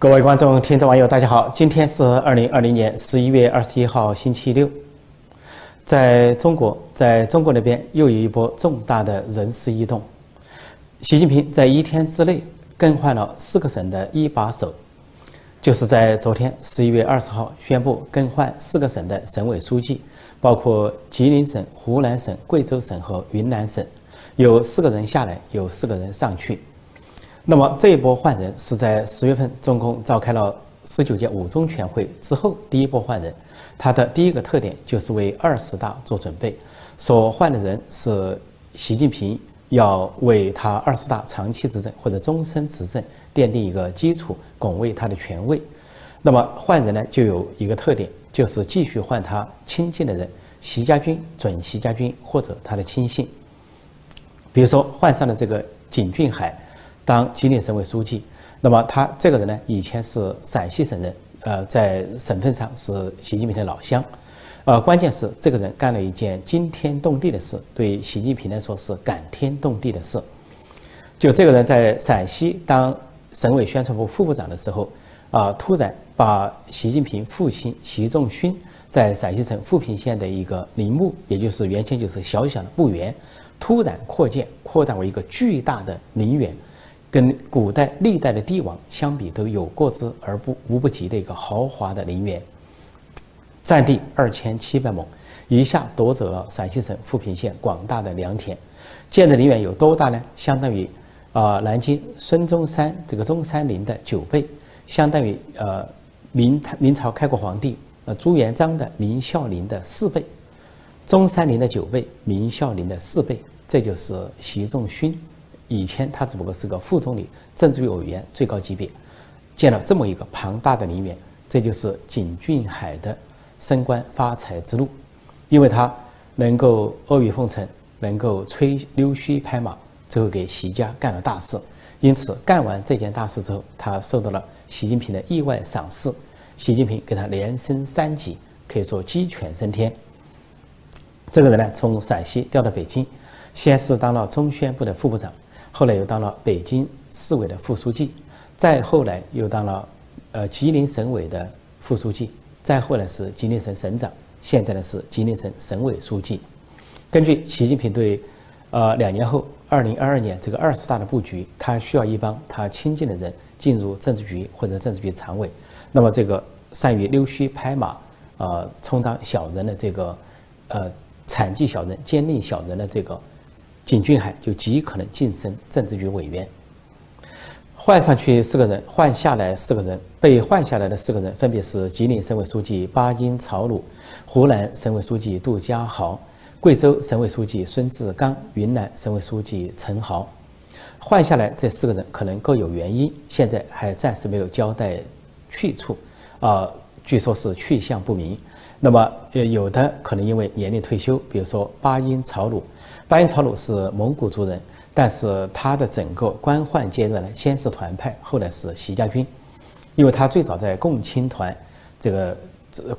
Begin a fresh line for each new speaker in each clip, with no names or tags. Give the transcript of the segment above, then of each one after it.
各位观众、听众、网友，大家好！今天是二零二零年十一月二十一号，星期六。在中国，在中国那边又有一波重大的人事异动。习近平在一天之内更换了四个省的一把手，就是在昨天十一月二十号宣布更换四个省的省委书记，包括吉林省、湖南省、贵州省和云南省，有四个人下来，有四个人上去。那么这一波换人是在十月份中共召开了十九届五中全会之后第一波换人，它的第一个特点就是为二十大做准备，所换的人是习近平要为他二十大长期执政或者终身执政奠定一个基础，拱卫他的权威。那么换人呢，就有一个特点，就是继续换他亲近的人，习家军、准习家军或者他的亲信。比如说换上了这个景俊海。当吉林省委书记，那么他这个人呢，以前是陕西省人，呃，在省份上是习近平的老乡，呃，关键是这个人干了一件惊天动地的事，对习近平来说是感天动地的事。就这个人在陕西当省委宣传部副部长的时候，啊，突然把习近平父亲习仲勋在陕西省富平县的一个陵墓，也就是原先就是小小的墓园，突然扩建，扩大为一个巨大的陵园。跟古代历代的帝王相比，都有过之而不无不及的一个豪华的陵园，占地二千七百亩，一下夺走了陕西省富平县广大的良田。建的陵园有多大呢？相当于啊南京孙中山这个中山陵的九倍，相当于呃明明朝开国皇帝呃朱元璋的明孝陵的四倍，中山陵的九倍，明孝陵的四倍，这就是习仲勋。以前他只不过是个副总理、政治委员，最高级别，建了这么一个庞大的陵园，这就是景俊海的升官发财之路，因为他能够阿谀奉承，能够吹溜须拍马，最后给习家干了大事。因此，干完这件大事之后，他受到了习近平的意外赏识，习近平给他连升三级，可以说鸡犬升天。这个人呢，从陕西调到北京，先是当了中宣部的副部长。后来又当了北京市委的副书记，再后来又当了呃吉林省委的副书记，再后来是吉林省省长，现在呢是吉林省省委书记。根据习近平对呃两年后二零二二年这个二十大的布局，他需要一帮他亲近的人进入政治局或者政治局常委。那么这个善于溜须拍马呃充当小人的这个呃产计小人、奸佞小人的这个。景俊海就极可能晋升政治局委员。换上去四个人，换下来四个人，被换下来的四个人分别是吉林省委书记巴音曹鲁、湖南省委书记杜家豪、贵州省委书记孙志刚、云南省委书记陈豪。换下来这四个人可能各有原因，现在还暂时没有交代去处，啊，据说是去向不明。那么，呃，有的可能因为年龄退休，比如说巴音曹鲁。巴音朝鲁是蒙古族人，但是他的整个官宦阶段呢，先是团派，后来是习家军，因为他最早在共青团这个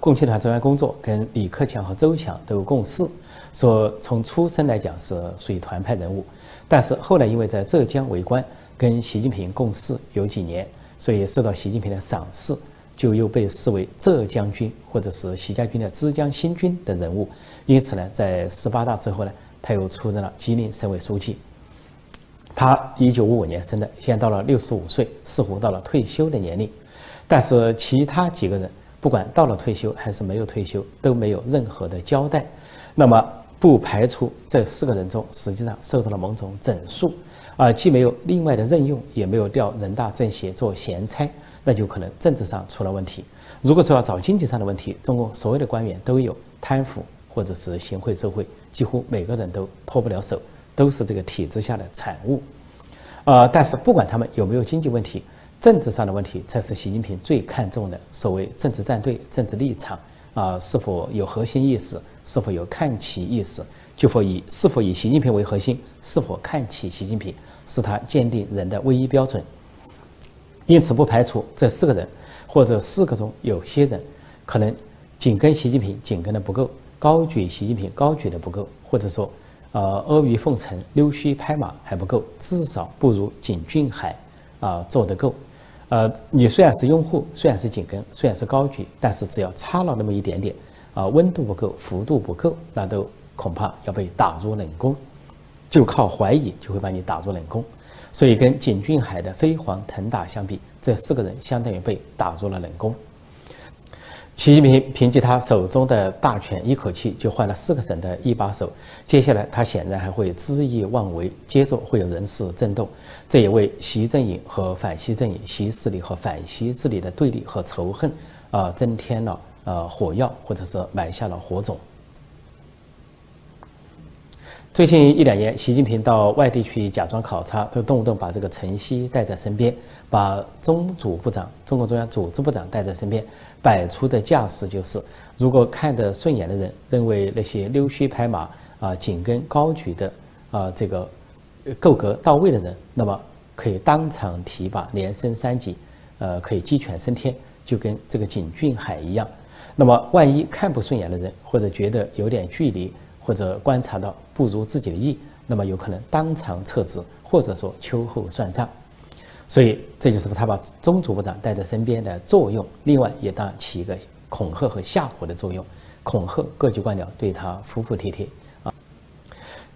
共青团中央工作，跟李克强和周强都有共事，说从出身来讲是属于团派人物，但是后来因为在浙江为官，跟习近平共事有几年，所以受到习近平的赏识，就又被视为浙江军或者是习家军的浙江新军的人物，因此呢，在十八大之后呢。他又出任了吉林省委书记。他一九五五年生的，现在到了六十五岁，似乎到了退休的年龄。但是其他几个人，不管到了退休还是没有退休，都没有任何的交代。那么不排除这四个人中，实际上受到了某种整肃，啊，既没有另外的任用，也没有调人大政协做闲差，那就可能政治上出了问题。如果说要找经济上的问题，中共所有的官员都有贪腐。或者是行贿受贿，几乎每个人都脱不了手，都是这个体制下的产物。呃，但是不管他们有没有经济问题，政治上的问题才是习近平最看重的。所谓政治站队、政治立场啊，是否有核心意识，是否有看齐意识，就否以是否以习近平为核心，是否看齐习近平，是他鉴定人的唯一标准。因此，不排除这四个人或者四个中有些人可能紧跟习近平紧跟的不够。高举习近平高举的不够，或者说，呃，阿谀奉承、溜须拍马还不够，至少不如景俊海啊做得够。呃，你虽然是拥护，虽然是紧跟，虽然是高举，但是只要差了那么一点点，啊，温度不够，幅度不够，那都恐怕要被打入冷宫。就靠怀疑就会把你打入冷宫。所以跟景俊海的飞黄腾达相比，这四个人相当于被打入了冷宫。习近平凭借他手中的大权，一口气就换了四个省的一把手。接下来他显然还会恣意妄为，接着会有人事震动，这也为习阵营和反习阵营、习势力和反习势力的对立和仇恨，啊，增添了呃火药，或者是埋下了火种。最近一两年，习近平到外地去假装考察，都动不动把这个陈希带在身边，把中组部长、中共中央组织部长带在身边，摆出的架势就是：如果看得顺眼的人，认为那些溜须拍马、啊紧跟高举的啊这个够格到位的人，那么可以当场提拔，连升三级，呃，可以鸡犬升天，就跟这个景俊海一样。那么万一看不顺眼的人，或者觉得有点距离，或者观察到不如自己的意，那么有可能当场撤职，或者说秋后算账。所以这就是他把中组部长带在身边的作用。另外也当起一个恐吓和吓唬的作用，恐吓各级官僚对他服服帖帖啊。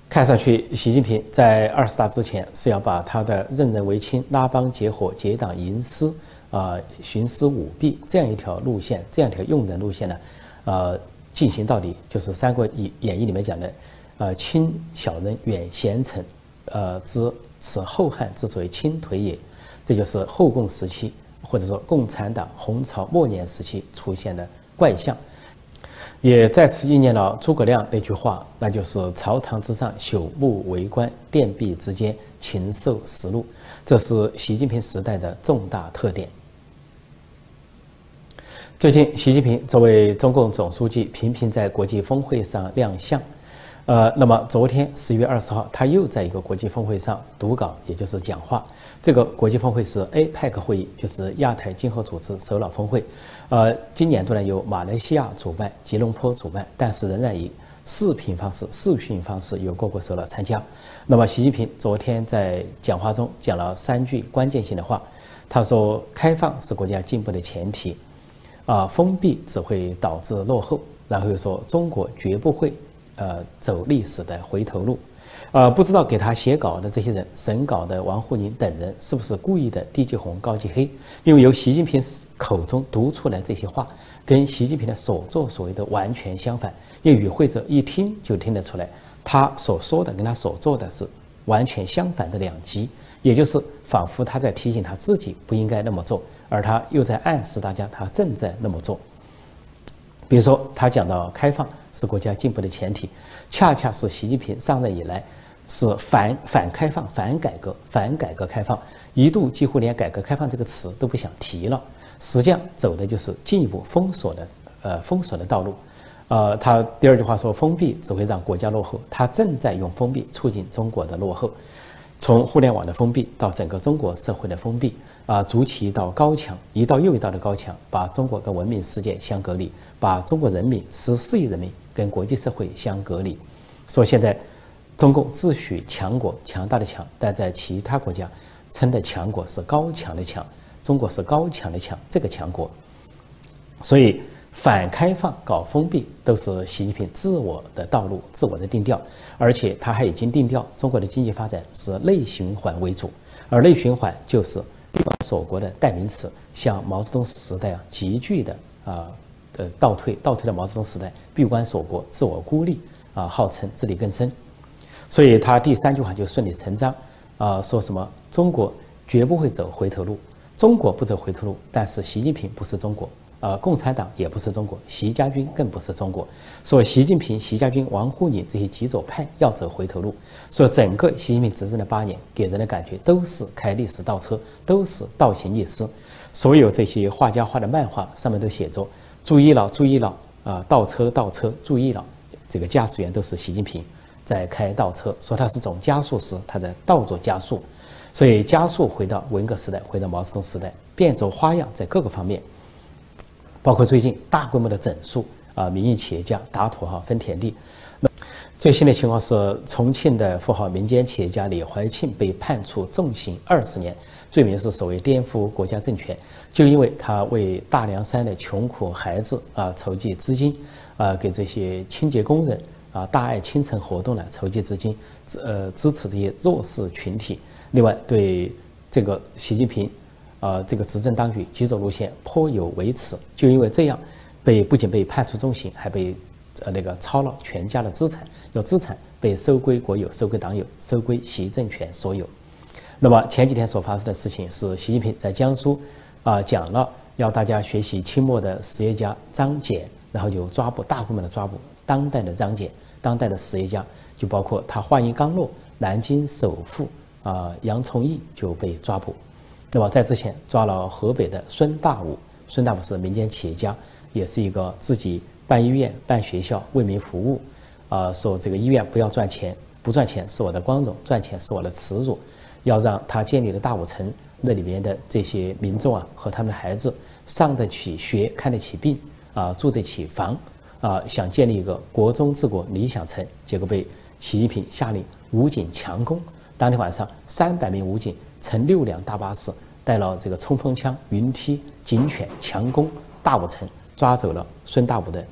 看上去，习近平在二十大之前是要把他的任人唯亲、拉帮结伙、结党营私啊、徇私舞弊这样一条路线，这样一条用人路线呢，呃。进行到底就是《三国演演义》里面讲的，呃，亲小人，远贤臣，呃，之此后汉之所以倾颓也。这就是后共时期或者说共产党红朝末年时期出现的怪象，也再次应验了诸葛亮那句话，那就是“朝堂之上朽木为官，殿壁之间禽兽食禄”。这是习近平时代的重大特点。最近，习近平作为中共总书记，频频在国际峰会上亮相。呃，那么昨天十一月二十号，他又在一个国际峰会上读稿，也就是讲话。这个国际峰会是 APEC 会议，就是亚太经合组织首脑峰会。呃，今年度呢由马来西亚主办，吉隆坡主办，但是仍然以视频方式、视讯方式由各国首脑参加。那么，习近平昨天在讲话中讲了三句关键性的话，他说：“开放是国家进步的前提。”啊，封闭只会导致落后。然后又说，中国绝不会，呃，走历史的回头路。呃，不知道给他写稿的这些人，审稿的王沪宁等人，是不是故意的低级红高级黑？因为由习近平口中读出来这些话，跟习近平的所作所为的完全相反。因为与会者一听就听得出来，他所说的跟他所做的是完全相反的两极，也就是仿佛他在提醒他自己不应该那么做。而他又在暗示大家，他正在那么做。比如说，他讲到开放是国家进步的前提，恰恰是习近平上任以来是反反开放、反改革、反改革开放，一度几乎连改革开放这个词都不想提了。实际上走的就是进一步封锁的，呃，封锁的道路。呃，他第二句话说，封闭只会让国家落后，他正在用封闭促进中国的落后。从互联网的封闭到整个中国社会的封闭，啊，筑起一道高墙，一道又一道的高墙，把中国跟文明世界相隔离，把中国人民十四亿人民跟国际社会相隔离。说现在中共自诩强国，强大的强，但在其他国家称的强国是高墙的强，中国是高墙的强，这个强国。所以。反开放、搞封闭，都是习近平自我的道路、自我的定调。而且他还已经定调，中国的经济发展是内循环为主，而内循环就是闭关锁国的代名词。像毛泽东时代啊，急剧的啊的倒退，倒退的毛泽东时代，闭关锁国、自我孤立啊，号称自力更生。所以他第三句话就顺理成章啊，说什么中国绝不会走回头路，中国不走回头路，但是习近平不是中国。呃，共产党也不是中国，习家军更不是中国。说习近平、习家军、王沪宁这些极左派要走回头路，说整个习近平执政的八年，给人的感觉都是开历史倒车，都是倒行逆施。所有这些画家画的漫画上面都写着“注意了，注意了，啊，倒车，倒车，注意了”。这个驾驶员都是习近平在开倒车，说他是种加速时，他在倒着加速，所以加速回到文革时代，回到毛泽东时代，变着花样在各个方面。包括最近大规模的整肃啊，民营企业家打土豪分田地。那最新的情况是，重庆的富豪民间企业家李怀庆被判处重刑二十年，罪名是所谓颠覆国家政权，就因为他为大凉山的穷苦孩子啊筹集资金，啊给这些清洁工人啊大爱清晨活动呢筹集资金，支呃支持这些弱势群体。另外对这个习近平，呃这个执政当局极左路线颇有维持，就因为这样，被不仅被判处重刑，还被。呃，那个抄了全家的资产，有资产被收归国有、收归党有、收归习政权所有。那么前几天所发生的事情是，习近平在江苏啊讲了要大家学习清末的实业家张謇，然后就抓捕大规模的抓捕当代的张謇，当代的实业家就包括他话音刚落，南京首富啊杨崇义就被抓捕。那么在之前抓了河北的孙大武，孙大武是民间企业家，也是一个自己。办医院、办学校，为民服务，啊，说这个医院不要赚钱，不赚钱是我的光荣，赚钱是我的耻辱。要让他建立的大武城那里面的这些民众啊和他们的孩子上得起学、看得起病啊、住得起房啊，想建立一个国中治国理想城，结果被习近平下令武警强攻。当天晚上，三百名武警乘六辆大巴士，带了这个冲锋枪、云梯、警犬强攻大武城，抓走了孙大武的。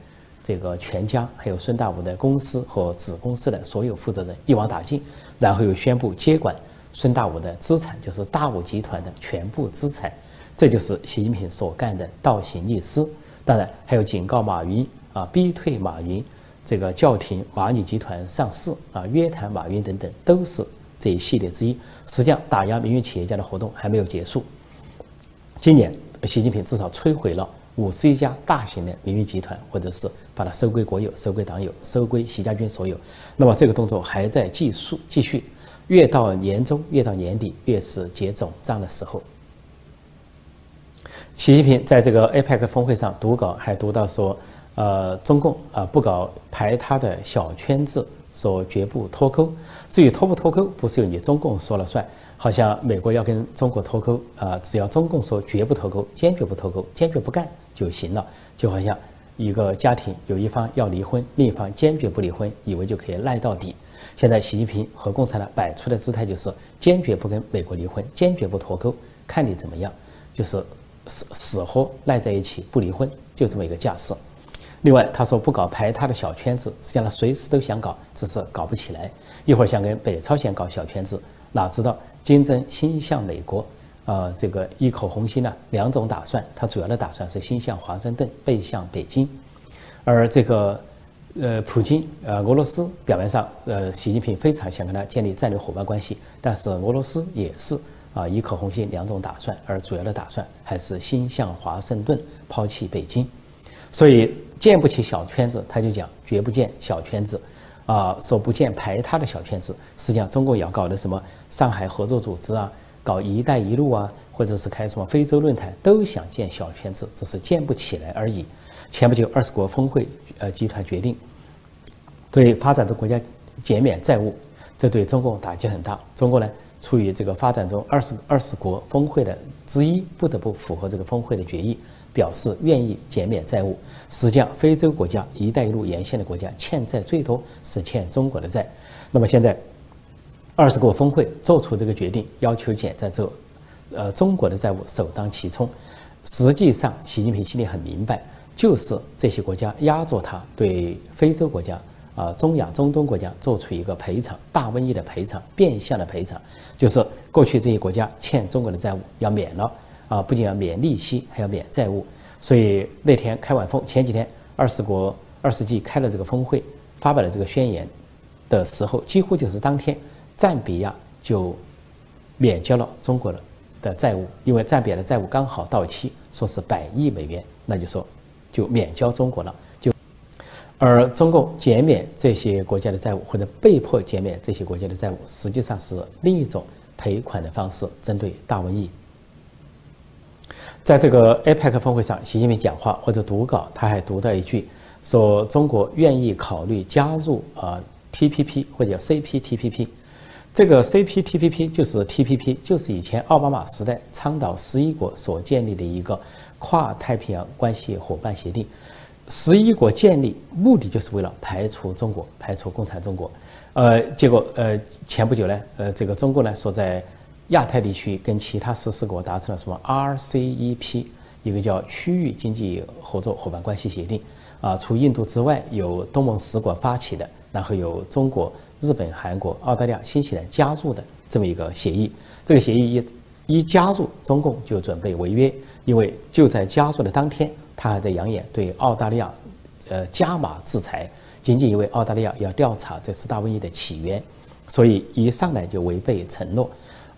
这个全家还有孙大武的公司和子公司的所有负责人一网打尽，然后又宣布接管孙大武的资产，就是大武集团的全部资产。这就是习近平所干的倒行逆施。当然还有警告马云啊，逼退马云，这个叫停蚂蚁集团上市啊，约谈马云等等，都是这一系列之一。实际上，打压民营企业家的活动还没有结束。今年，习近平至少摧毁了。五十一家大型的民营集团，或者是把它收归国有、收归党有、收归习家军所有。那么这个动作还在继续，继续，越到年终，越到年底，越是结总账的时候。习近平在这个 APEC 峰会上读稿，还读到说，呃，中共啊不搞排他的小圈子，说绝不脱钩。至于脱不脱钩，不是由你中共说了算。好像美国要跟中国脱钩啊，只要中共说绝不脱钩，坚决不脱钩，坚决不干就行了。就好像一个家庭有一方要离婚，另一方坚决不离婚，以为就可以赖到底。现在习近平和共产党摆出的姿态就是坚决不跟美国离婚，坚决不脱钩，看你怎么样，就是死死活赖在一起不离婚，就这么一个架势。另外，他说不搞排他的小圈子，实际上他随时都想搞，只是搞不起来。一会儿想跟北朝鲜搞小圈子，哪知道？金正心向美国，啊，这个一口红心呢，两种打算。他主要的打算是心向华盛顿，背向北京。而这个，呃，普京，呃，俄罗斯表面上，呃，习近平非常想跟他建立战略伙伴关系，但是俄罗斯也是啊，一口红心，两种打算。而主要的打算还是心向华盛顿，抛弃北京。所以建不起小圈子，他就讲绝不建小圈子。啊，说不建排他的小圈子，实际上中国也要搞的什么上海合作组织啊，搞“一带一路”啊，或者是开什么非洲论坛，都想建小圈子，只是建不起来而已。前不久二十国峰会，呃，集团决定对发展中国家减免债务，这对中共打击很大。中国呢，处于这个发展中二十二十国峰会的之一，不得不符合这个峰会的决议。表示愿意减免债务。实际上，非洲国家“一带一路”沿线的国家欠债最多是欠中国的债。那么现在，二十国峰会做出这个决定，要求减债之后，呃，中国的债务首当其冲。实际上，习近平心里很明白，就是这些国家压着他，对非洲国家、啊中亚、中东国家做出一个赔偿，大瘟疫的赔偿，变相的赔偿，就是过去这些国家欠中国的债务要免了。啊，不仅要免利息，还要免债务。所以那天开完峰，前几天二十国二十纪开了这个峰会，发表了这个宣言的时候，几乎就是当天，赞比亚就免交了中国的的债务，因为赞比亚的债务刚好到期，说是百亿美元，那就说就免交中国了。就而中共减免这些国家的债务，或者被迫减免这些国家的债务，实际上是另一种赔款的方式，针对大瘟疫。在这个 APEC 峰会上，习近平讲话或者读稿，他还读到一句，说中国愿意考虑加入啊 TPP 或者 CPTPP。这个 CPTPP 就是 TPP，就是以前奥巴马时代倡导十一国所建立的一个跨太平洋关系伙伴协定。十一国建立目的就是为了排除中国，排除共产中国。呃，结果呃，前不久呢，呃，这个中国呢说在亚太地区跟其他十四国达成了什么 RCEP，一个叫区域经济合作伙伴关系协定。啊，除印度之外，有东盟十国发起的，然后有中国、日本、韩国、澳大利亚、新西兰加入的这么一个协议。这个协议一一加入，中共就准备违约，因为就在加入的当天，他还在扬言对澳大利亚，呃，加码制裁，仅仅因为澳大利亚要调查这次大瘟疫的起源，所以一上来就违背承诺，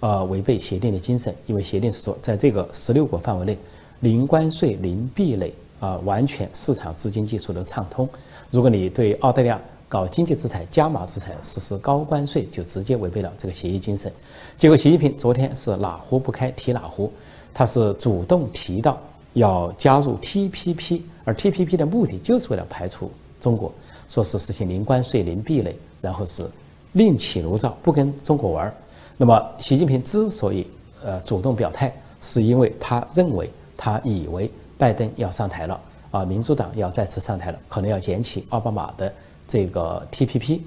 呃，违背协定的精神，因为协定是说，在这个十六国范围内，零关税、零壁垒。啊，完全市场资金技术的畅通。如果你对澳大利亚搞经济制裁、加码制裁、实施高关税，就直接违背了这个协议精神。结果，习近平昨天是哪壶不开提哪壶，他是主动提到要加入 TPP，而 TPP 的目的就是为了排除中国，说是实行零关税、零壁垒，然后是另起炉灶，不跟中国玩儿。那么，习近平之所以呃主动表态，是因为他认为，他以为。拜登要上台了啊，民主党要再次上台了，可能要捡起奥巴马的这个 TPP，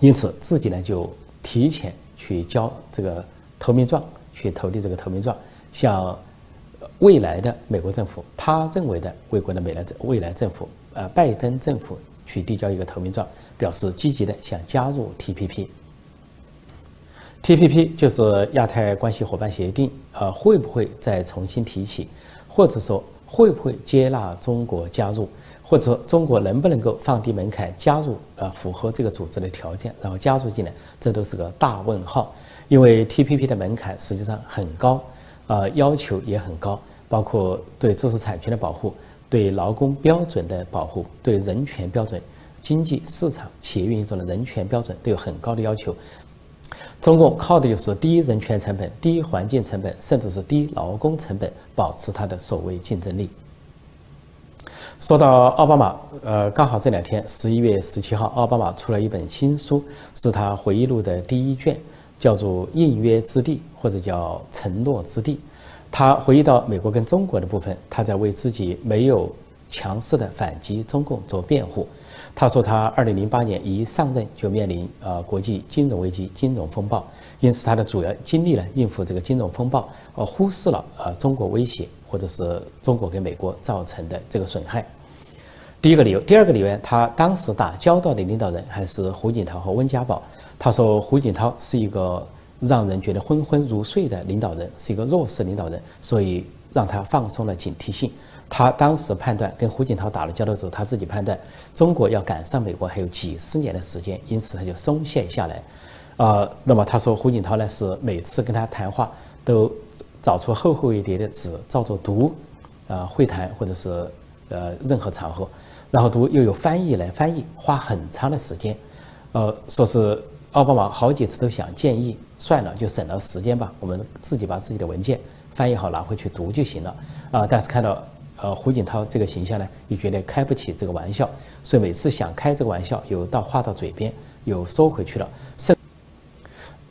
因此自己呢就提前去交这个投名状，去投递这个投名状，向未来的美国政府，他认为的美国的未来政未来政府，呃，拜登政府去递交一个投名状，表示积极的想加入 TPP。TPP 就是亚太关系伙伴协定，呃，会不会再重新提起？或者说会不会接纳中国加入，或者说中国能不能够放低门槛加入？呃，符合这个组织的条件，然后加入进来，这都是个大问号。因为 TPP 的门槛实际上很高，呃，要求也很高，包括对知识产权的保护、对劳工标准的保护、对人权标准、经济市场企业运营中的人权标准都有很高的要求。中共靠的就是低人权成本、低环境成本，甚至是低劳工成本，保持它的所谓竞争力。说到奥巴马，呃，刚好这两天，十一月十七号，奥巴马出了一本新书，是他回忆录的第一卷，叫做《应约之地》或者叫《承诺之地》。他回忆到美国跟中国的部分，他在为自己没有强势的反击中共做辩护。他说，他二零零八年一上任就面临呃国际金融危机、金融风暴，因此他的主要精力呢应付这个金融风暴，而忽视了呃中国威胁或者是中国给美国造成的这个损害。第一个理由，第二个理由，他当时打交道的领导人还是胡锦涛和温家宝。他说胡锦涛是一个让人觉得昏昏入睡的领导人，是一个弱势领导人，所以让他放松了警惕性。他当时判断，跟胡锦涛打了交道之后，他自己判断中国要赶上美国还有几十年的时间，因此他就松懈下来。呃，那么他说胡锦涛呢是每次跟他谈话都找出厚厚一叠的纸照着读，呃，会谈或者是呃任何场合，然后读又有翻译来翻译，花很长的时间。呃，说是奥巴马好几次都想建议算了，就省了时间吧，我们自己把自己的文件翻译好拿回去读就行了。啊，但是看到。呃，胡锦涛这个形象呢，又觉得开不起这个玩笑，所以每次想开这个玩笑，有到话到嘴边，又收回去了。甚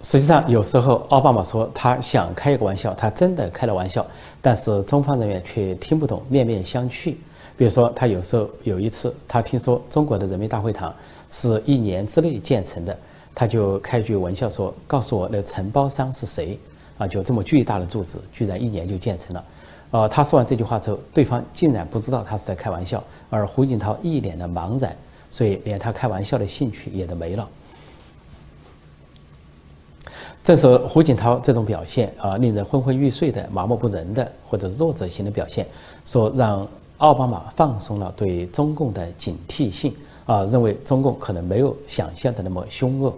实际上，有时候奥巴马说他想开一个玩笑，他真的开了玩笑，但是中方人员却听不懂，面面相觑。比如说，他有时候有一次，他听说中国的人民大会堂是一年之内建成的，他就开句玩笑说：“告诉我，那承包商是谁？”啊，就这么巨大的柱子，居然一年就建成了。呃，他说完这句话之后，对方竟然不知道他是在开玩笑，而胡锦涛一脸的茫然，所以连他开玩笑的兴趣也都没了。正是胡锦涛这种表现啊，令人昏昏欲睡的、麻木不仁的或者弱者型的表现，说让奥巴马放松了对中共的警惕性啊，认为中共可能没有想象的那么凶恶。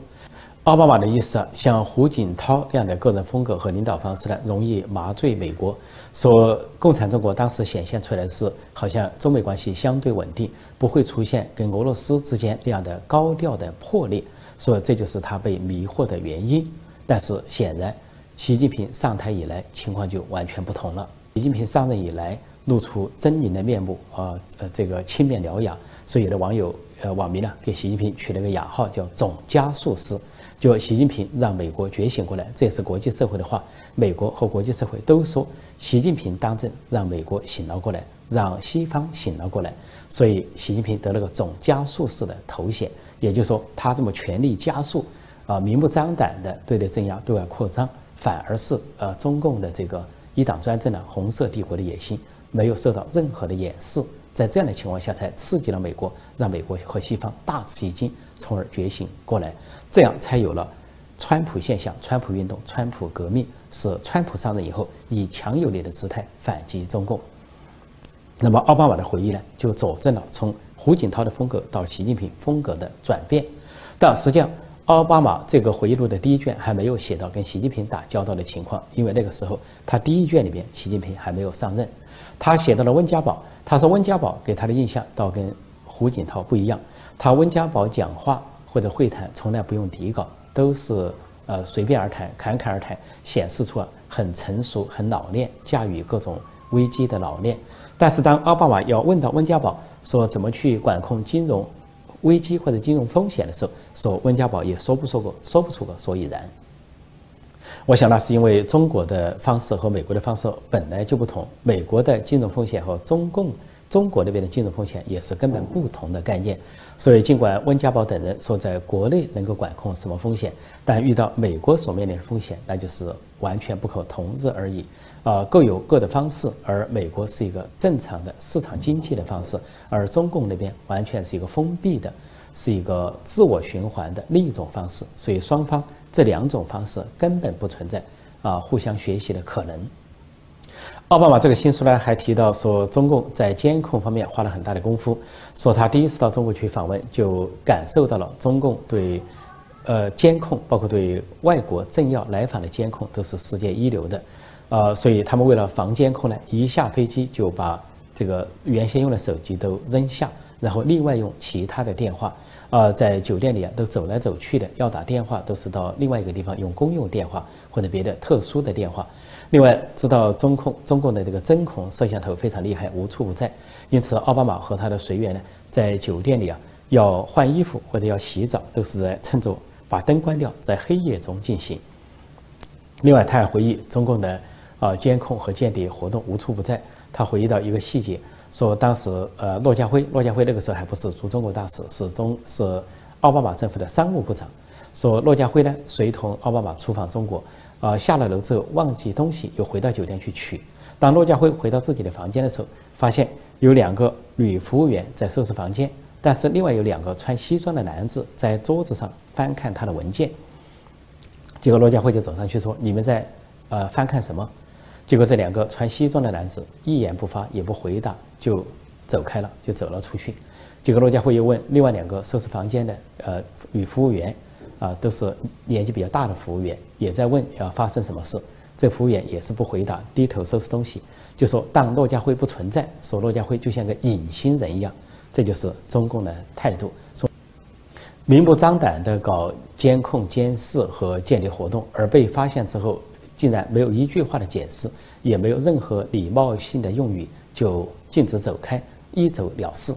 奥巴马的意思啊，像胡锦涛这样的个人风格和领导方式呢，容易麻醉美国。说共产中国当时显现出来是好像中美关系相对稳定，不会出现跟俄罗斯之间这样的高调的破裂。说这就是他被迷惑的原因。但是显然，习近平上台以来情况就完全不同了。习近平上任以来露出狰狞的面目啊，呃，这个青面獠牙。所以有的网友呃网民呢给习近平取了个雅号叫“总加速师”。就习近平让美国觉醒过来，这也是国际社会的话。美国和国际社会都说，习近平当政让美国醒了过来，让西方醒了过来。所以，习近平得了个总加速式的头衔，也就是说，他这么全力加速，啊，明目张胆的对内镇压、对外扩张，反而是呃，中共的这个一党专政的红色帝国的野心没有受到任何的掩饰。在这样的情况下，才刺激了美国，让美国和西方大吃一惊，从而觉醒过来。这样才有了川普现象、川普运动、川普革命，使川普上任以后以强有力的姿态反击中共。那么奥巴马的回忆呢，就佐证了从胡锦涛的风格到习近平风格的转变。但实际上，奥巴马这个回忆录的第一卷还没有写到跟习近平打交道的情况，因为那个时候他第一卷里边习近平还没有上任。他写到了温家宝，他说温家宝给他的印象倒跟胡锦涛不一样。他温家宝讲话或者会谈从来不用底稿，都是呃随便而谈，侃侃而谈，显示出很成熟、很老练，驾驭各种危机的老练。但是当奥巴马要问到温家宝说怎么去管控金融危机或者金融风险的时候，说温家宝也说不说过，说不出个所以然。我想那是因为中国的方式和美国的方式本来就不同，美国的金融风险和中共中国那边的金融风险也是根本不同的概念。所以，尽管温家宝等人说在国内能够管控什么风险，但遇到美国所面临的风险，那就是完全不可同日而语。啊，各有各的方式，而美国是一个正常的市场经济的方式，而中共那边完全是一个封闭的，是一个自我循环的另一种方式。所以，双方。这两种方式根本不存在啊，互相学习的可能。奥巴马这个新书呢，还提到说，中共在监控方面花了很大的功夫。说他第一次到中国去访问，就感受到了中共对呃监控，包括对外国政要来访的监控，都是世界一流的。呃，所以他们为了防监控呢，一下飞机就把这个原先用的手机都扔下，然后另外用其他的电话。啊，在酒店里啊，都走来走去的，要打电话都是到另外一个地方用公用电话或者别的特殊的电话。另外，知道中控中共的这个针孔摄像头非常厉害，无处不在，因此奥巴马和他的随员呢，在酒店里啊，要换衣服或者要洗澡，都是在趁着把灯关掉，在黑夜中进行。另外，他还回忆中共的啊监控和间谍活动无处不在。他回忆到一个细节。说当时，呃，骆家辉，骆家辉那个时候还不是驻中国大使，是中是奥巴马政府的商务部长。说骆家辉呢，随同奥巴马出访中国，呃，下了楼之后忘记东西，又回到酒店去取。当骆家辉回到自己的房间的时候，发现有两个女服务员在收拾房间，但是另外有两个穿西装的男子在桌子上翻看他的文件。结果骆家辉就走上去说：“你们在，呃，翻看什么？”结果这两个穿西装的男子一言不发，也不回答，就走开了，就走了出去。结果罗家辉又问另外两个收拾房间的呃女服务员，啊，都是年纪比较大的服务员，也在问要发生什么事。这服务员也是不回答，低头收拾东西，就说当骆家辉不存在，说骆家辉就像个隐形人一样。这就是中共的态度，说明目张胆的搞监控、监视和间谍活动，而被发现之后。竟然没有一句话的解释，也没有任何礼貌性的用语，就径直走开，一走了事。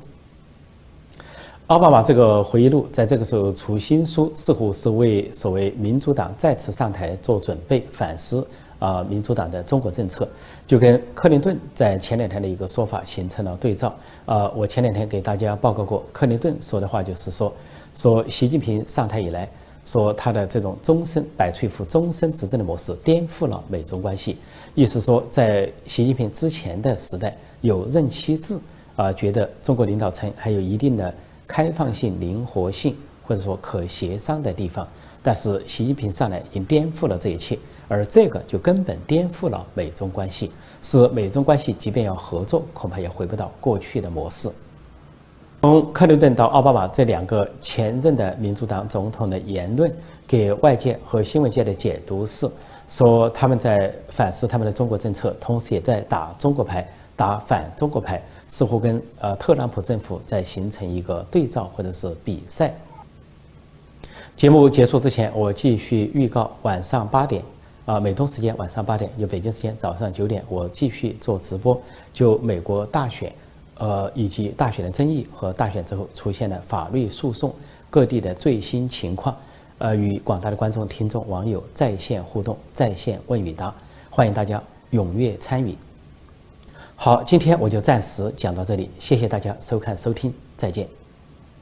奥巴马这个回忆录在这个时候出新书，似乎是为所谓民主党再次上台做准备，反思啊民主党的中国政策，就跟克林顿在前两天的一个说法形成了对照。啊，我前两天给大家报告过，克林顿说的话就是说，说习近平上台以来。说他的这种终身百翠福终身执政的模式颠覆了美中关系，意思说在习近平之前的时代有任期制啊，觉得中国领导层还有一定的开放性、灵活性或者说可协商的地方，但是习近平上来已经颠覆了这一切，而这个就根本颠覆了美中关系，使美中关系即便要合作，恐怕也回不到过去的模式。从克林顿到奥巴马这两个前任的民主党总统的言论，给外界和新闻界的解读是说他们在反思他们的中国政策，同时也在打中国牌、打反中国牌，似乎跟呃特朗普政府在形成一个对照或者是比赛。节目结束之前，我继续预告晚上八点，啊，美东时间晚上八点，就北京时间早上九点，我继续做直播，就美国大选。呃，以及大选的争议和大选之后出现的法律诉讼，各地的最新情况，呃，与广大的观众、听众、网友在线互动、在线问与答，欢迎大家踊跃参与。好，今天我就暂时讲到这里，谢谢大家收看收听，再见。